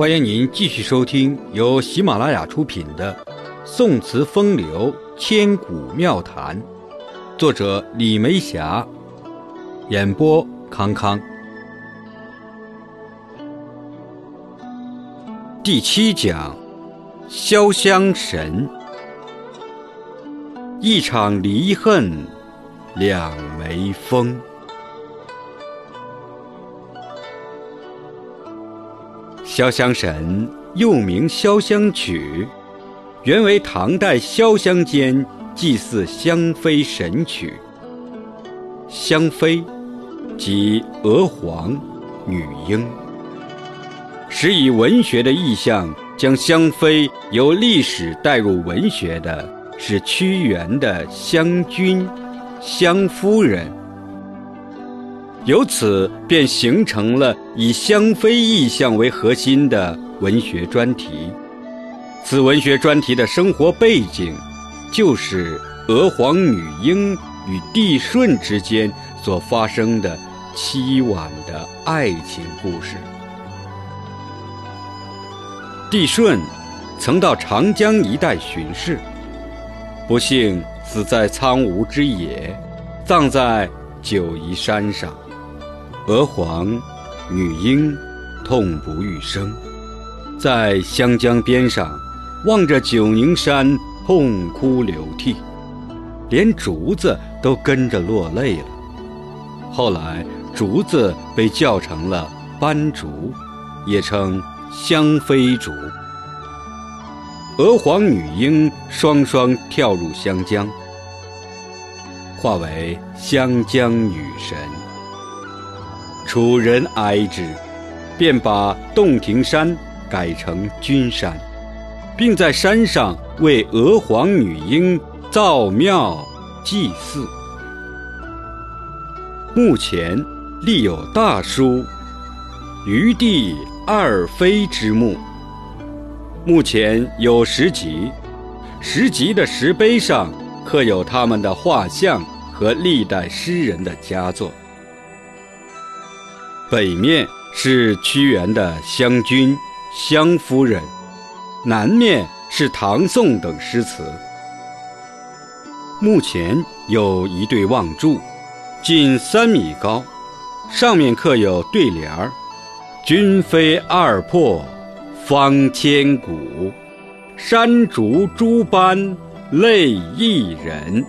欢迎您继续收听由喜马拉雅出品的《宋词风流千古妙谈》，作者李梅霞，演播康康。第七讲，潇湘神。一场离恨，两眉峰。潇湘神又名潇湘曲，原为唐代潇湘间祭祀湘妃神曲。湘妃，即娥皇、女英。时以文学的意象，将湘妃由历史带入文学的。是屈原的湘君、湘夫人，由此便形成了以香妃意象为核心的文学专题。此文学专题的生活背景，就是娥皇女英与帝舜之间所发生的凄婉的爱情故事。帝舜曾到长江一带巡视。不幸死在苍梧之野，葬在九嶷山上。娥皇、女英痛不欲生，在湘江边上望着九宁山痛哭流涕，连竹子都跟着落泪了。后来，竹子被叫成了斑竹，也称湘妃竹。娥皇女英双双跳入湘江，化为湘江女神。楚人哀之，便把洞庭山改成君山，并在山上为娥皇女英造庙祭祀。墓前立有大书“余弟二妃之墓”。目前有石级，石级的石碑上刻有他们的画像和历代诗人的佳作。北面是屈原的湘君、湘夫人，南面是唐宋等诗词。目前有一对望柱，近三米高，上面刻有对联儿：“君非二魄。”方千古，山竹诸般泪一人。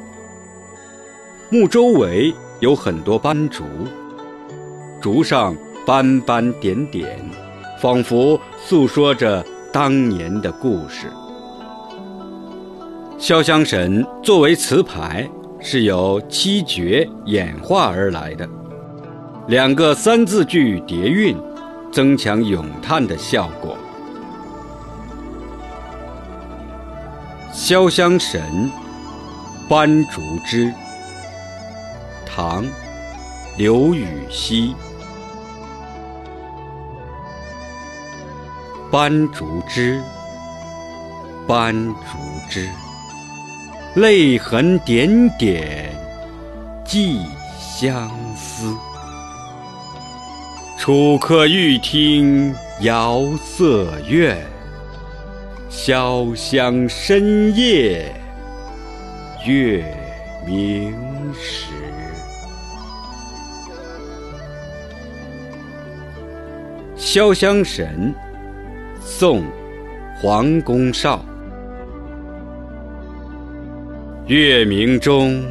墓周围有很多斑竹，竹上斑斑点点，仿佛诉说着当年的故事。潇湘神作为词牌，是由七绝演化而来的，两个三字句叠韵，增强咏叹的效果。潇湘神，斑竹枝。唐，刘禹锡。斑竹枝，斑竹枝，泪痕点点寄相思。楚客欲听遥色怨。潇湘深夜月明时。潇湘神，宋，黄公绍。月明中，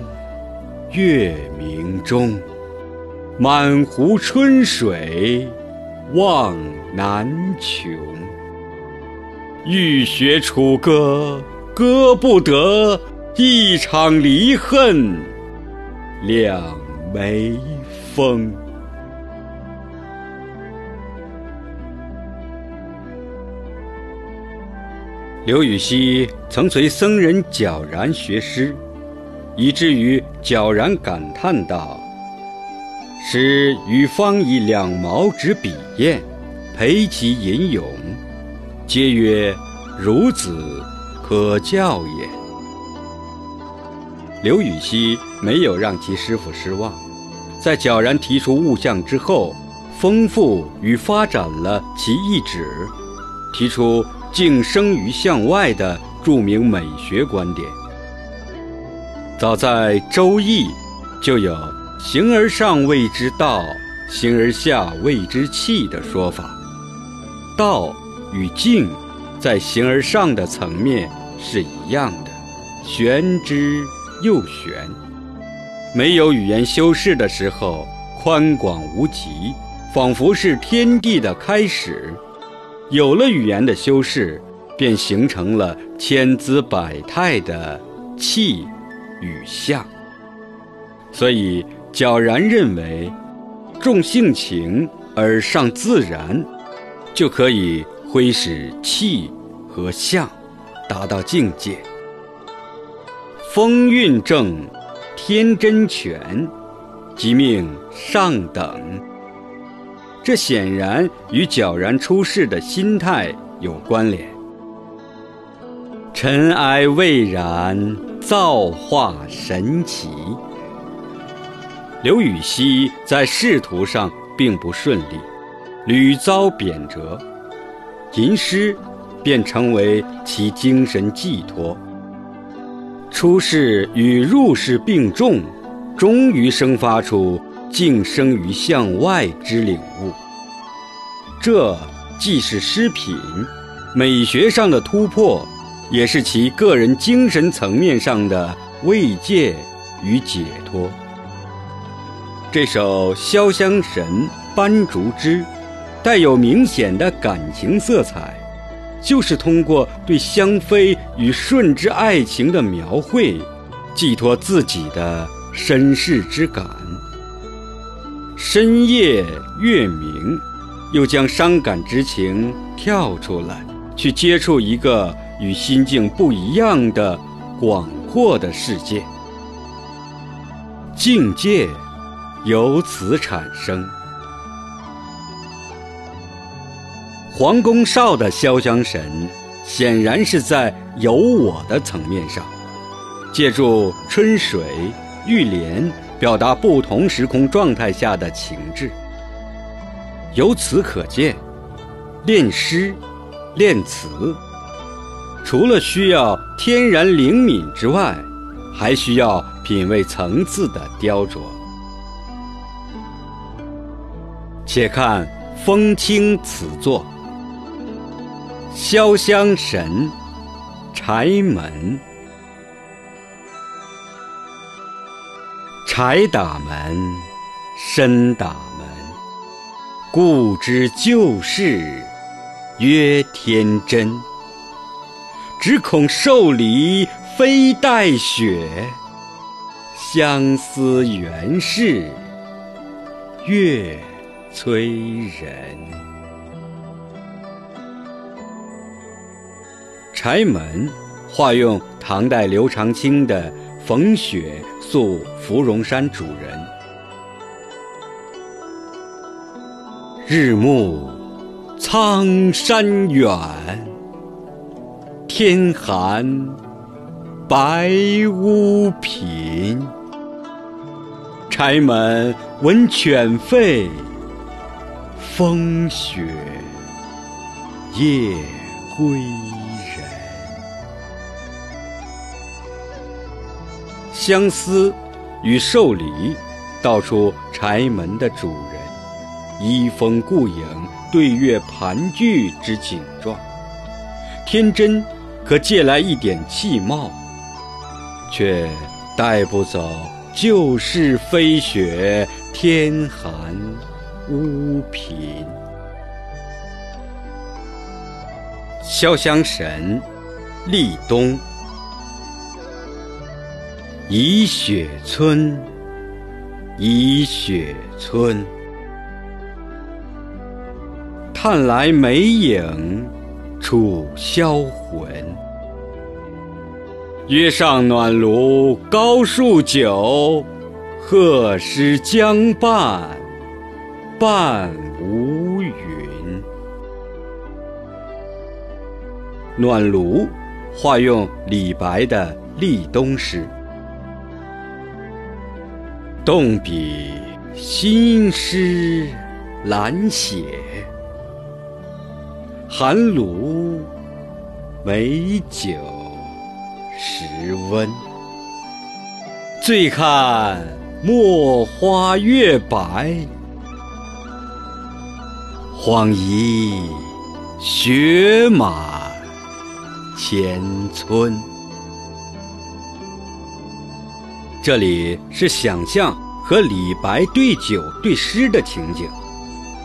月明中，满湖春水望南穷。欲学楚歌，歌不得，一场离恨两眉峰。刘禹锡曾随僧人皎然学诗，以至于皎然感叹道：“诗与方以两毛之笔砚，陪其吟咏。”皆曰：“孺子可教也。”刘禹锡没有让其师傅失望，在皎然提出物象之后，丰富与发展了其意旨，提出“敬生于向外”的著名美学观点。早在《周易》就有“形而上谓之道，形而下谓之器”的说法。道与静，在形而上的层面是一样的，玄之又玄。没有语言修饰的时候，宽广无极，仿佛是天地的开始；有了语言的修饰，便形成了千姿百态的气与象。所以，皎然认为，重性情而上自然，就可以挥使气和象，达到境界。风韵正。天真全，即命上等。这显然与皎然出世的心态有关联。尘埃未染，造化神奇。刘禹锡在仕途上并不顺利，屡遭贬谪，吟诗便成为其精神寄托。出世与入世并重，终于生发出晋生于向外之领悟。这既是诗品，美学上的突破，也是其个人精神层面上的慰藉与解脱。这首《潇湘神·斑竹枝》，带有明显的感情色彩。就是通过对香妃与顺之爱情的描绘，寄托自己的身世之感。深夜月明，又将伤感之情跳出来，去接触一个与心境不一样的广阔的世界，境界由此产生。黄公少的潇湘神，显然是在有我的层面上，借助春水、玉莲，表达不同时空状态下的情志。由此可见，练诗、练词，除了需要天然灵敏之外，还需要品味层次的雕琢。且看风清此作。潇湘神，柴门。柴打门，深打门。故知旧事，曰天真。只恐受礼非待雪，相思原是月催人。柴门，化用唐代刘长卿的逢雪宿芙蓉山主人：日暮苍山远，天寒白屋贫。柴门闻犬吠，风雪夜归。相思与受礼，道出柴门的主人依风顾影、对月盘踞之景状。天真可借来一点气貌，却带不走旧事飞雪、天寒屋贫。潇湘神，立冬。倚雪村，倚雪村。叹来梅影，楚销魂。约上暖炉高数酒，贺诗将半，半无云。暖炉，化用李白的立冬诗。动笔新诗懒写，寒炉美酒时温。醉看墨花月白，恍疑雪满前村。这里是想象和李白对酒对诗的情景，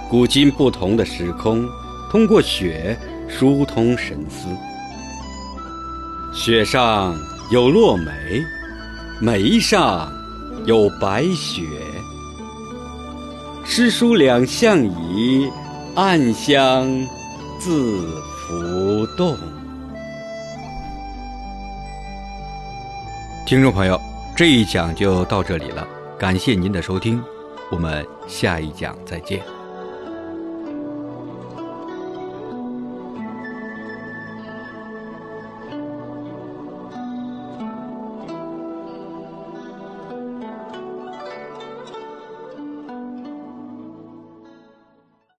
古今不同的时空，通过雪疏通神思。雪上有落梅。梅上有白雪，诗书两相宜，暗香自浮动。听众朋友，这一讲就到这里了，感谢您的收听，我们下一讲再见。